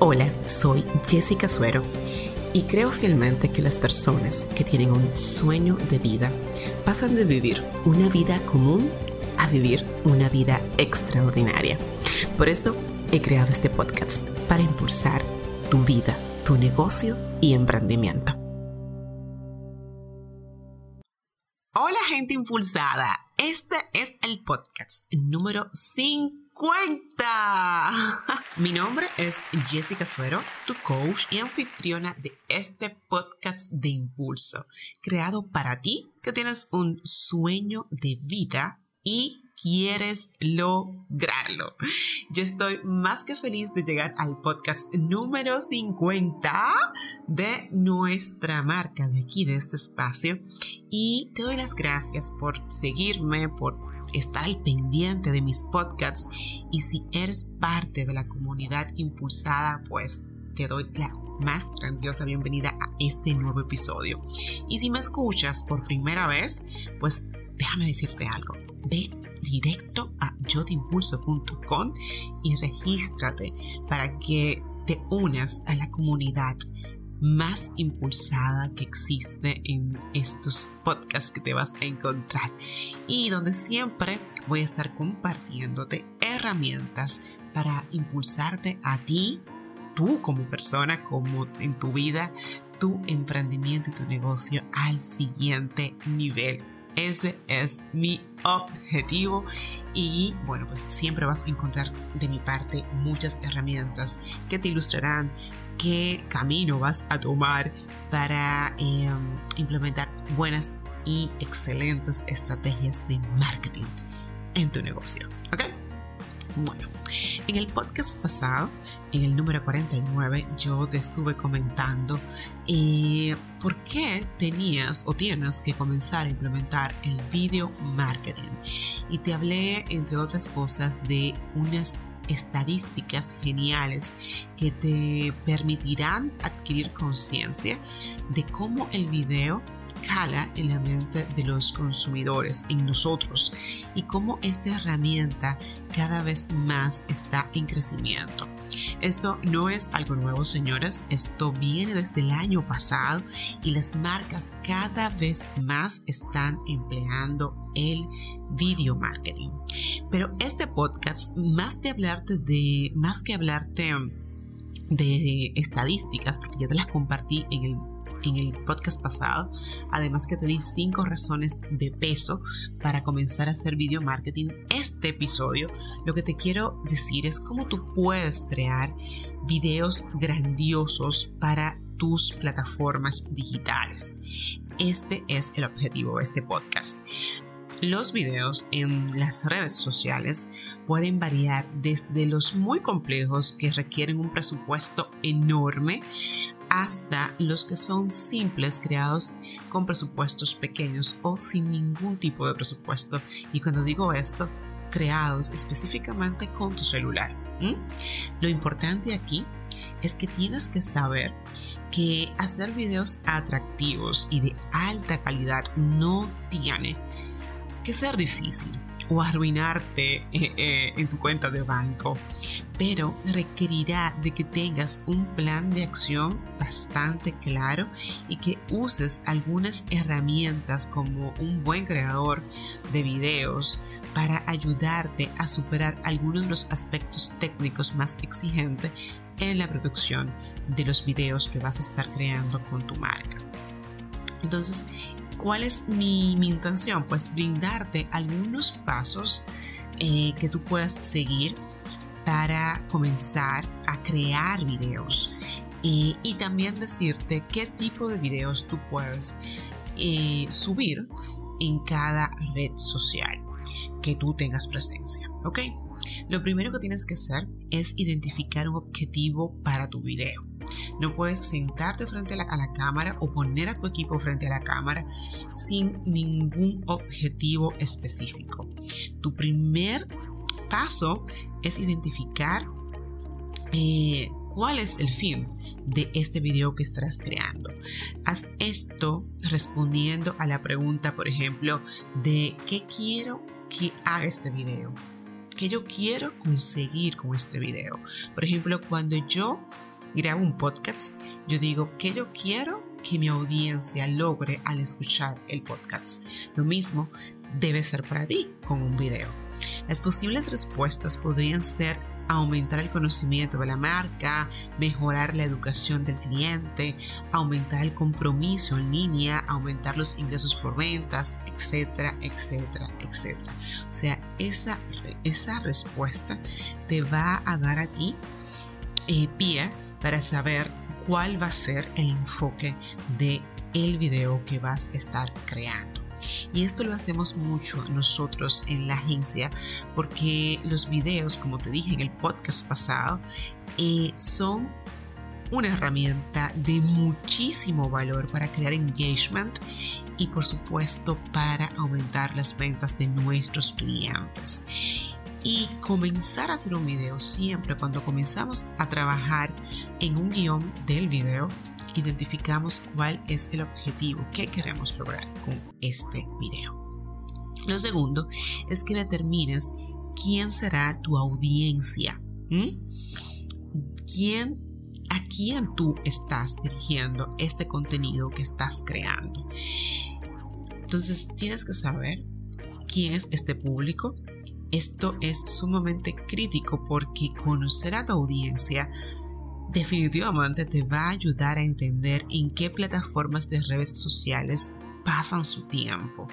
Hola, soy Jessica Suero y creo fielmente que las personas que tienen un sueño de vida pasan de vivir una vida común a vivir una vida extraordinaria. Por eso he creado este podcast para impulsar tu vida, tu negocio y emprendimiento. Hola gente impulsada, este es el podcast número 5 cuenta. Mi nombre es Jessica Suero, tu coach y anfitriona de este podcast de impulso, creado para ti que tienes un sueño de vida y quieres lograrlo. Yo estoy más que feliz de llegar al podcast número 50 de nuestra marca de aquí, de este espacio. Y te doy las gracias por seguirme, por estar al pendiente de mis podcasts y si eres parte de la comunidad impulsada, pues te doy la más grandiosa bienvenida a este nuevo episodio. Y si me escuchas por primera vez, pues déjame decirte algo. Ve directo a yotimpulso.com y regístrate para que te unas a la comunidad más impulsada que existe en estos podcasts que te vas a encontrar y donde siempre voy a estar compartiéndote herramientas para impulsarte a ti, tú como persona, como en tu vida, tu emprendimiento y tu negocio al siguiente nivel. Ese es mi objetivo y bueno, pues siempre vas a encontrar de mi parte muchas herramientas que te ilustrarán qué camino vas a tomar para em, implementar buenas y excelentes estrategias de marketing en tu negocio. ¿Ok? Bueno, en el podcast pasado, en el número 49, yo te estuve comentando eh, por qué tenías o tienes que comenzar a implementar el video marketing. Y te hablé, entre otras cosas, de unas estadísticas geniales que te permitirán adquirir conciencia de cómo el video en la mente de los consumidores, en nosotros, y cómo esta herramienta cada vez más está en crecimiento. Esto no es algo nuevo, señores, esto viene desde el año pasado y las marcas cada vez más están empleando el video marketing. Pero este podcast, más de hablarte de, más que hablarte de estadísticas, porque ya te las compartí en el en el podcast pasado. Además que te di cinco razones de peso para comenzar a hacer video marketing. Este episodio lo que te quiero decir es cómo tú puedes crear videos grandiosos para tus plataformas digitales. Este es el objetivo de este podcast. Los videos en las redes sociales pueden variar desde los muy complejos que requieren un presupuesto enorme hasta los que son simples creados con presupuestos pequeños o sin ningún tipo de presupuesto. Y cuando digo esto, creados específicamente con tu celular. Lo importante aquí es que tienes que saber que hacer videos atractivos y de alta calidad no tiene que ser difícil o arruinarte eh, eh, en tu cuenta de banco, pero requerirá de que tengas un plan de acción bastante claro y que uses algunas herramientas como un buen creador de videos para ayudarte a superar algunos de los aspectos técnicos más exigentes en la producción de los videos que vas a estar creando con tu marca. Entonces, ¿Cuál es mi, intención? Pues brindarte algunos pasos eh, que tú puedas seguir para comenzar a crear videos y también decirte qué tipo de videos tú puedes eh, subir en cada red social que tú tengas presencia, ¿ok? Lo primero que tienes que hacer es identificar un objetivo para tu video. No puedes sentarte frente a la, cámara o poner a tu equipo frente a la cámara sin ningún objetivo específico. Tu primer paso es identificar eh, cuál es el fin de este video que estarás creando. Haz esto respondiendo a la pregunta, por ejemplo, de qué quiero que haga este video. ¿Qué yo quiero conseguir con este video? Por ejemplo, cuando yo grabo un podcast, yo digo que yo quiero que mi audiencia logre al escuchar el podcast. Lo mismo debe ser para ti con un video. Las posibles respuestas podrían ser aumentar el conocimiento de la marca, mejorar la educación del cliente, aumentar el compromiso en línea, aumentar los ingresos por ventas, etcétera, etcétera, etcétera. O sea, esa, esa respuesta te va a dar a ti eh, para saber cuál va a ser el enfoque de el video que vas a estar creando. Y esto lo hacemos mucho nosotros en la agencia porque los videos, como te dije en el podcast pasado, eh, son una herramienta de muchísimo valor para crear engagement y por supuesto para aumentar las ventas de nuestros clientes. Y comenzar a hacer un video siempre cuando comenzamos a trabajar en un guion del video identificamos cuál es el objetivo que queremos lograr con este video. Lo segundo es que determines quién será tu audiencia. ¿Quién, a quién tú estás dirigiendo este contenido que estás creando. Entonces tienes que saber quién es este público. Esto es sumamente crítico porque conocer a tu audiencia definitivamente te va a ayudar a entender en qué plataformas de redes sociales pasan su tiempo,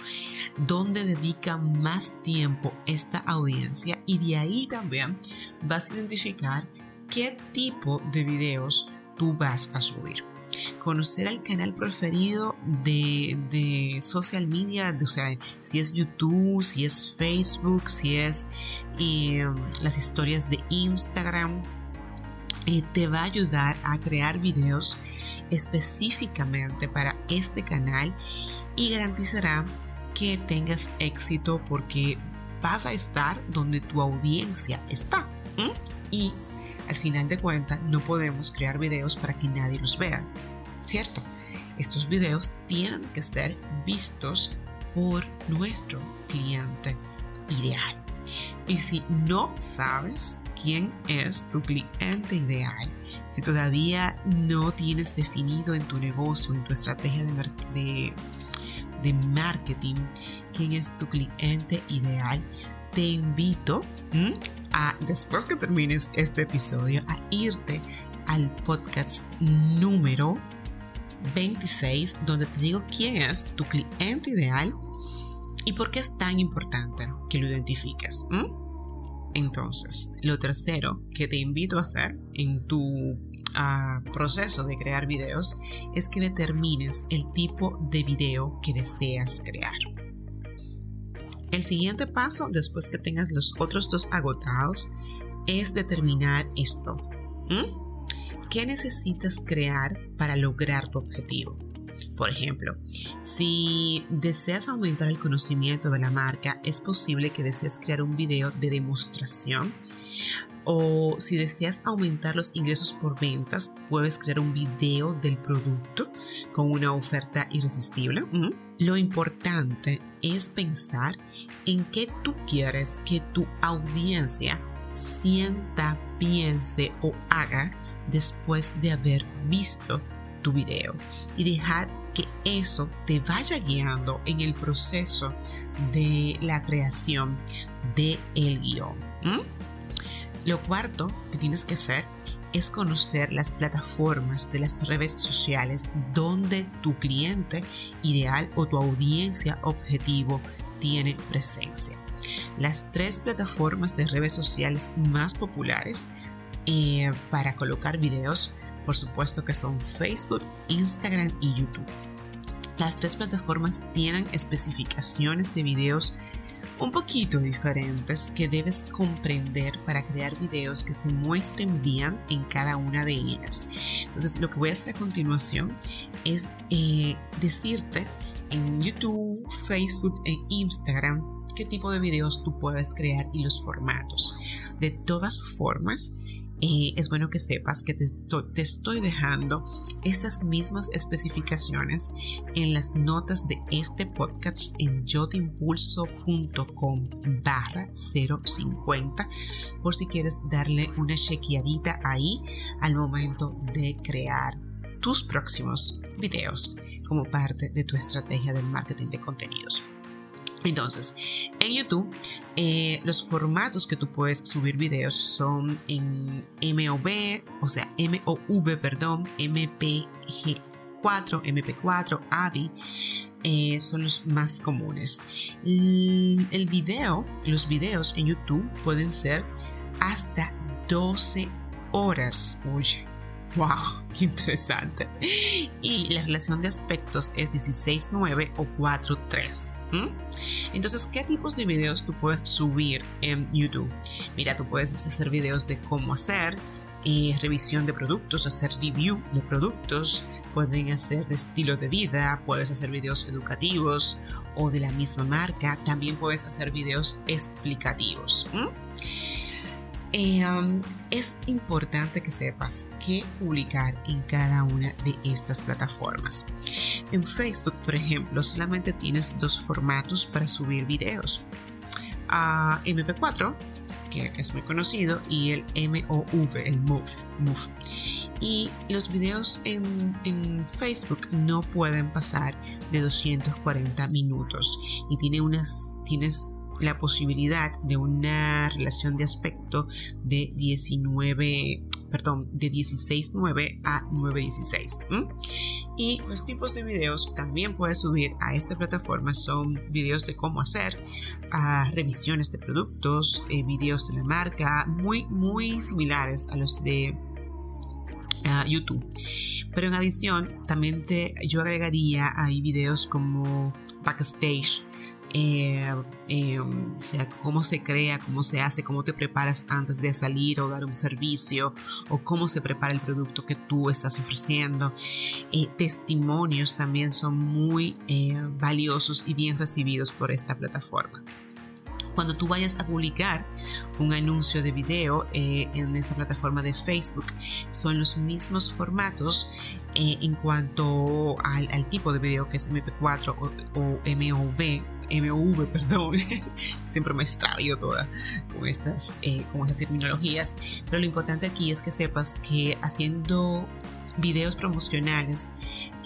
dónde dedica más tiempo esta audiencia y de ahí también vas a identificar qué tipo de videos tú vas a subir. Conocer el canal preferido de, social media, o sea, si es YouTube, si es Facebook, si es eh, las historias de Instagram, te va a ayudar a crear videos específicamente para este canal y garantizará que tengas éxito porque vas a estar donde tu audiencia está. Y al final de cuentas no podemos crear videos para que nadie los vea, ¿cierto? Estos videos tienen que ser vistos por nuestro cliente ideal. Y si no sabes quién es tu cliente ideal, si todavía no tienes definido en tu negocio, en tu estrategia de, de, marketing, quién es tu cliente ideal, te invito después que termines este episodio, a irte al podcast número 26, donde te digo quién es tu cliente ideal y por qué es tan importante que lo identifiques. Entonces, lo tercero que te invito a hacer en tu ah, proceso de crear videos es que determines el tipo de video que deseas crear. El siguiente paso, después que tengas los otros dos agotados, es determinar esto. ¿Qué necesitas crear para lograr tu objetivo? Por ejemplo, si deseas aumentar el conocimiento de la marca, es posible que desees crear un video de demostración. O si deseas aumentar los ingresos por ventas, puedes crear un video del producto con una oferta irresistible. Lo importante es pensar en qué tú quieres que tu audiencia sienta, piense o haga después de haber visto tu video y dejar que eso te vaya guiando en el proceso de la creación del el guion. Lo cuarto que tienes que hacer es conocer las plataformas de las redes sociales donde tu cliente ideal o tu audiencia objetivo tiene presencia. Las tres plataformas de redes sociales más populares eh, para colocar videos por supuesto que son Facebook, Instagram y YouTube. Las tres plataformas tienen especificaciones de videos un poquito diferentes que debes comprender para crear videos que se muestren bien en cada una de ellas. Entonces lo que voy a hacer a continuación es eh, decirte en YouTube, Facebook e Instagram qué tipo de videos tú puedes crear y los formatos. De todas formas, es bueno que sepas que te estoy, dejando estas mismas especificaciones en las notas de este podcast en yotimpulso.com barra 050 por si quieres darle una chequeadita ahí al momento de crear tus próximos videos como parte de tu estrategia del marketing de contenidos. Entonces, en YouTube, eh, los formatos que tú puedes subir videos son en MOV, o sea, MOV, perdón, MPG4, MP4, AVI, son los más comunes. El, el video, los videos en YouTube pueden ser hasta 12 horas. Oye, ¡Wow! ¡Qué interesante! Y la relación de aspectos es 16.9 o 4.3. Entonces, ¿qué tipos de videos tú puedes subir en YouTube? Mira, tú puedes hacer videos de cómo hacer, eh, revisión de productos, hacer review de productos, pueden hacer de estilo de vida, puedes hacer videos educativos o de la misma marca, también puedes hacer videos explicativos. Um, es importante que sepas qué publicar en cada una de estas plataformas. En Facebook, por ejemplo, solamente tienes dos formatos para subir videos. a MP4, que es muy conocido, y el MOV, el MOV. Y los videos en, en, Facebook no pueden pasar de 240 minutos y tiene unas, tienes la posibilidad de una relación de aspecto de 19, perdón, de 16.9 a 9.16. Y los tipos de videos que también puedes subir a esta plataforma son videos de cómo hacer, a revisiones de productos, eh, videos de la marca, muy, muy similares a los de YouTube. Pero en adición, también te, yo agregaría ahí videos como backstage, eh, eh, o sea, cómo se crea, cómo se hace, cómo te preparas antes de salir o dar un servicio, o cómo se prepara el producto que tú estás ofreciendo. Eh, testimonios también son muy valiosos y bien recibidos por esta plataforma cuando tú vayas a publicar un anuncio de video en esta plataforma de Facebook. Son los mismos formatos en cuanto al, tipo de video que es MP4 o, o MOV MV, perdón, siempre me extravío toda con estas, eh, con estas terminologías, pero lo importante aquí es que sepas que haciendo videos promocionales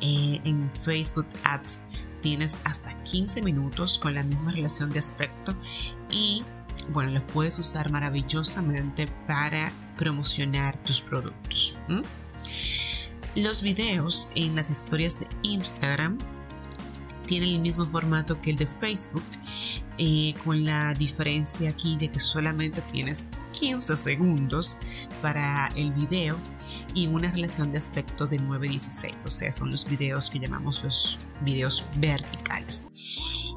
eh, en Facebook Ads tienes hasta 15 minutos con la misma relación de aspecto y bueno, los puedes usar maravillosamente para promocionar tus productos. Los videos en las historias de Instagram tiene el mismo formato que el de Facebook, eh, con la diferencia aquí de que solamente tienes 15 segundos para el video y una relación de aspecto de 9.16, o sea, son los videos que llamamos los videos verticales.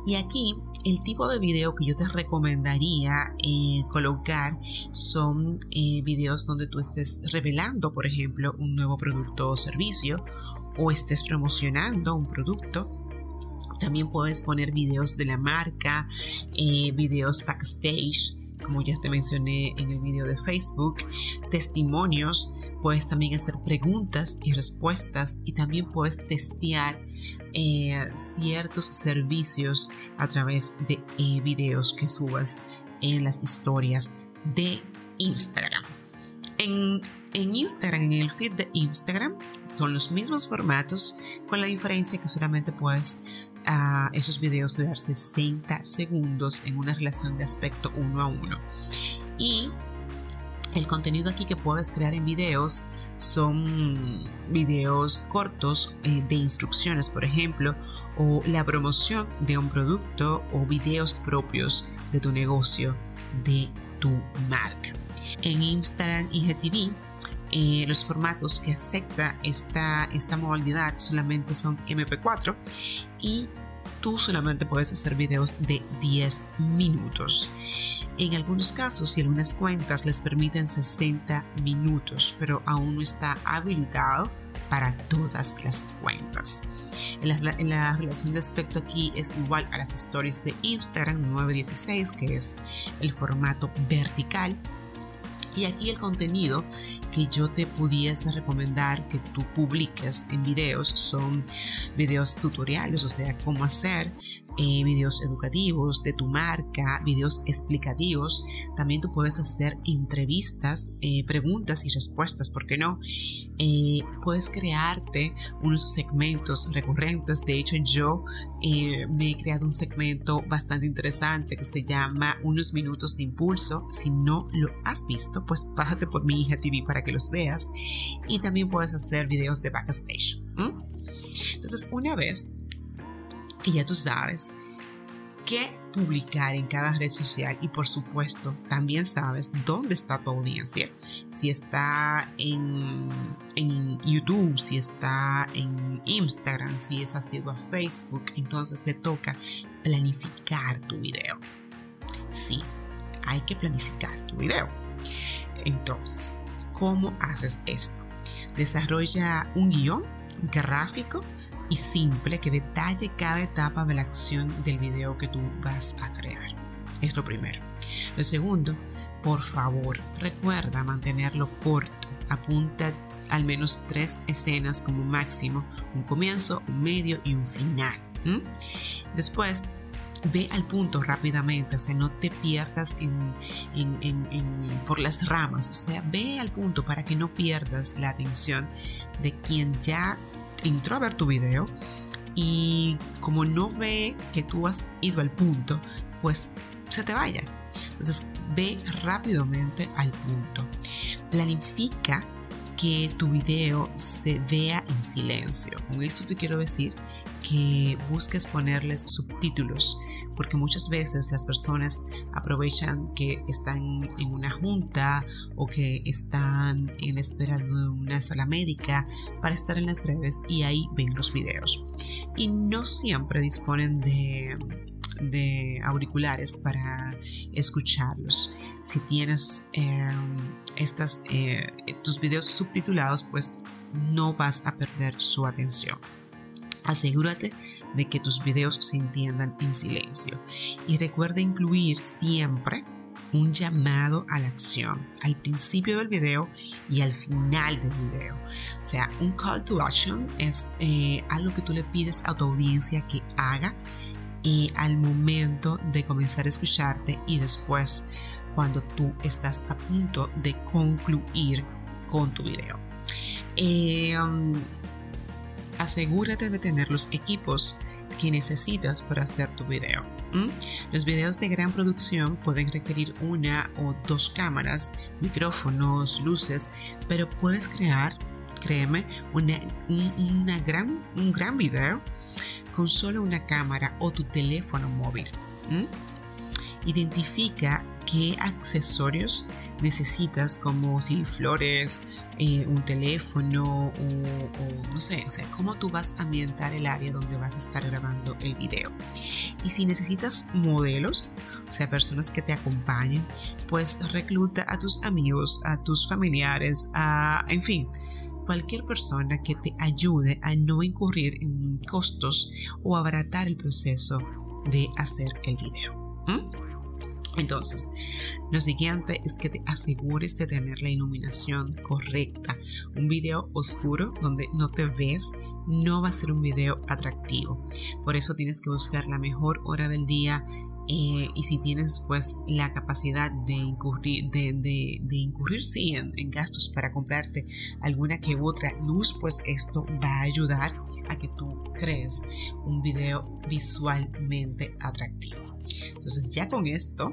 Y aquí el tipo de video que yo te recomendaría eh, colocar son eh, videos donde tú estés revelando, por ejemplo, un nuevo producto o servicio o estés promocionando un producto también puedes poner videos de la marca, eh, videos backstage, como ya te mencioné en el video de Facebook, testimonios, puedes también hacer preguntas y respuestas y también puedes testear eh, ciertos servicios a través de eh, videos que subas en las historias de Instagram. En, en, Instagram, en el feed de Instagram, son los mismos formatos, con la diferencia que solamente puedes a esos videos durar 60 segundos en una relación de aspecto uno a uno. Y el contenido aquí que puedes crear en videos son videos cortos eh, de instrucciones, por ejemplo, o la promoción de un producto o videos propios de tu negocio, de tu marca. En Instagram y GTV eh, los formatos que acepta esta, esta modalidad solamente son MP4 y tú solamente puedes hacer videos de 10 minutos. En algunos casos y algunas cuentas les permiten 60 minutos, pero aún no está habilitado para todas las cuentas. En la, en la, relación de aspecto aquí es igual a las stories de Instagram 916, que es el formato vertical Y aquí el contenido que yo te pudiese recomendar que tú publiques en videos son videos tutoriales, o sea, cómo hacer eh, videos educativos de tu marca, videos explicativos. También tú puedes hacer entrevistas, eh, preguntas y respuestas, ¿por qué no? Eh, puedes crearte unos segmentos recurrentes. De hecho, yo me he creado un segmento bastante interesante que se llama Unos Minutos de Impulso. Si no lo has visto, pues bájate por mi hija TV para que los veas. Y también puedes hacer videos de backstage. Entonces, una vez que ya tú sabes qué publicar en cada red social y por supuesto también sabes dónde está tu audiencia. Si está en, en YouTube, si está en Instagram, si es asido a Facebook, entonces te toca planificar tu video. Sí, hay que planificar tu video. Entonces, ¿cómo haces esto? Desarrolla un guion gráfico y simple que detalle cada etapa de la acción del video que tú vas a crear. Es lo primero. Lo segundo, por favor, recuerda mantenerlo corto. Apunta al menos tres escenas como máximo, un comienzo, un medio y un final. Después, ve al punto rápidamente, o sea, no te pierdas por las ramas, o sea, ve al punto para que no pierdas la atención de quien ya entró a ver tu video y como no ve que tú has ido al punto, pues se te vaya. Entonces ve rápidamente al punto. Planifica que tu video se vea en silencio. Con esto te quiero decir que busques ponerles subtítulos, porque muchas veces las personas aprovechan que están en una junta o que están en espera de una sala médica para estar en las redes y ahí ven los videos. Y no siempre disponen de de auriculares para escucharlos. Si tienes em, estas, eh, tus videos subtitulados, pues no vas a perder su atención. Asegúrate de que tus videos se entiendan en silencio y recuerda incluir siempre un llamado a la acción al principio del video y al final del video. O sea, un call to action es eh, algo que tú le pides a tu audiencia que haga y al momento de comenzar a escucharte y después cuando tú estás a punto de concluir con tu video. Eh, um, asegúrate de tener los equipos que necesitas para hacer tu video. Los videos de gran producción pueden requerir una o dos cámaras, micrófonos, luces, pero puedes crear, créeme, una, una gran, un gran video con solo una cámara o tu teléfono móvil. Identifica qué accesorios necesitas como si flores, eh, un teléfono o, no sé, o sea, cómo tú vas a ambientar el área donde vas a estar grabando el video. Y si necesitas modelos, o sea, personas que te acompañen, pues recluta a tus amigos, a tus familiares, a, en fin, cualquier persona que te ayude a no incurrir en costos o abaratar el proceso de hacer el video. Entonces, lo siguiente es que te asegures de tener la iluminación correcta. Un video oscuro donde no te ves no va a ser un video atractivo. Por eso tienes que buscar la mejor hora del día eh, y si tienes pues la capacidad de incurrir, de, incurrir sí, en, en, gastos para comprarte alguna que otra luz, pues esto va a ayudar a que tú crees un video visualmente atractivo. Entonces ya con esto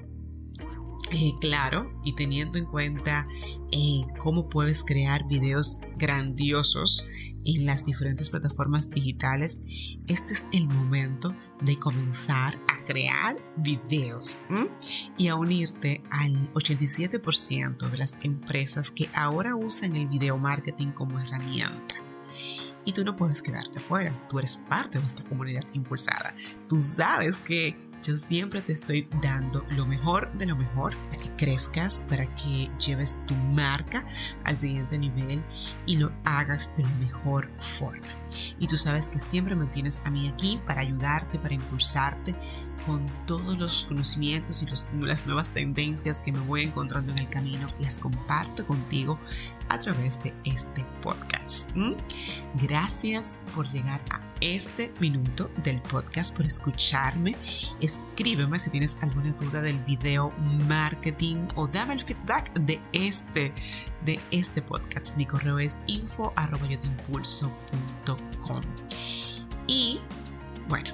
eh, claro y teniendo en cuenta eh, cómo puedes crear videos grandiosos en las diferentes plataformas digitales, este es el momento de comenzar a crear videos y a unirte al 87% de las empresas que ahora usan el video marketing como herramienta. Y tú no puedes quedarte fuera. Tú eres parte de esta comunidad impulsada. Tú sabes que yo siempre te estoy dando lo mejor de lo mejor para que crezcas, para que lleves tu marca al siguiente nivel y lo hagas de la mejor forma. Y tú sabes que siempre me tienes a mí aquí para ayudarte, para impulsarte con todos los conocimientos y las nuevas tendencias que me voy encontrando en el camino. Las comparto contigo a través de este podcast. Gracias por llegar a este minuto del podcast, por escucharme. Escríbeme si tienes alguna duda del video marketing o dame el feedback de este, de este podcast. Mi correo es info Y bueno,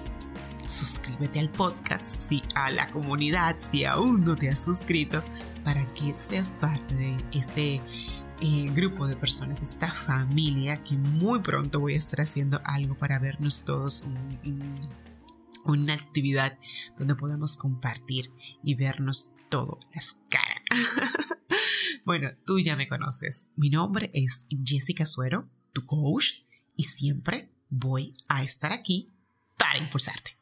suscríbete al podcast, si a la comunidad, si aún no te has suscrito, para que seas parte de este eh, grupo de personas, esta familia, que muy pronto voy a estar haciendo algo para vernos todos, una actividad donde podamos compartir y vernos todo las caras. bueno, tú ya me conoces. Mi nombre es Jessica Suero, tu coach, y siempre voy a estar aquí para impulsarte.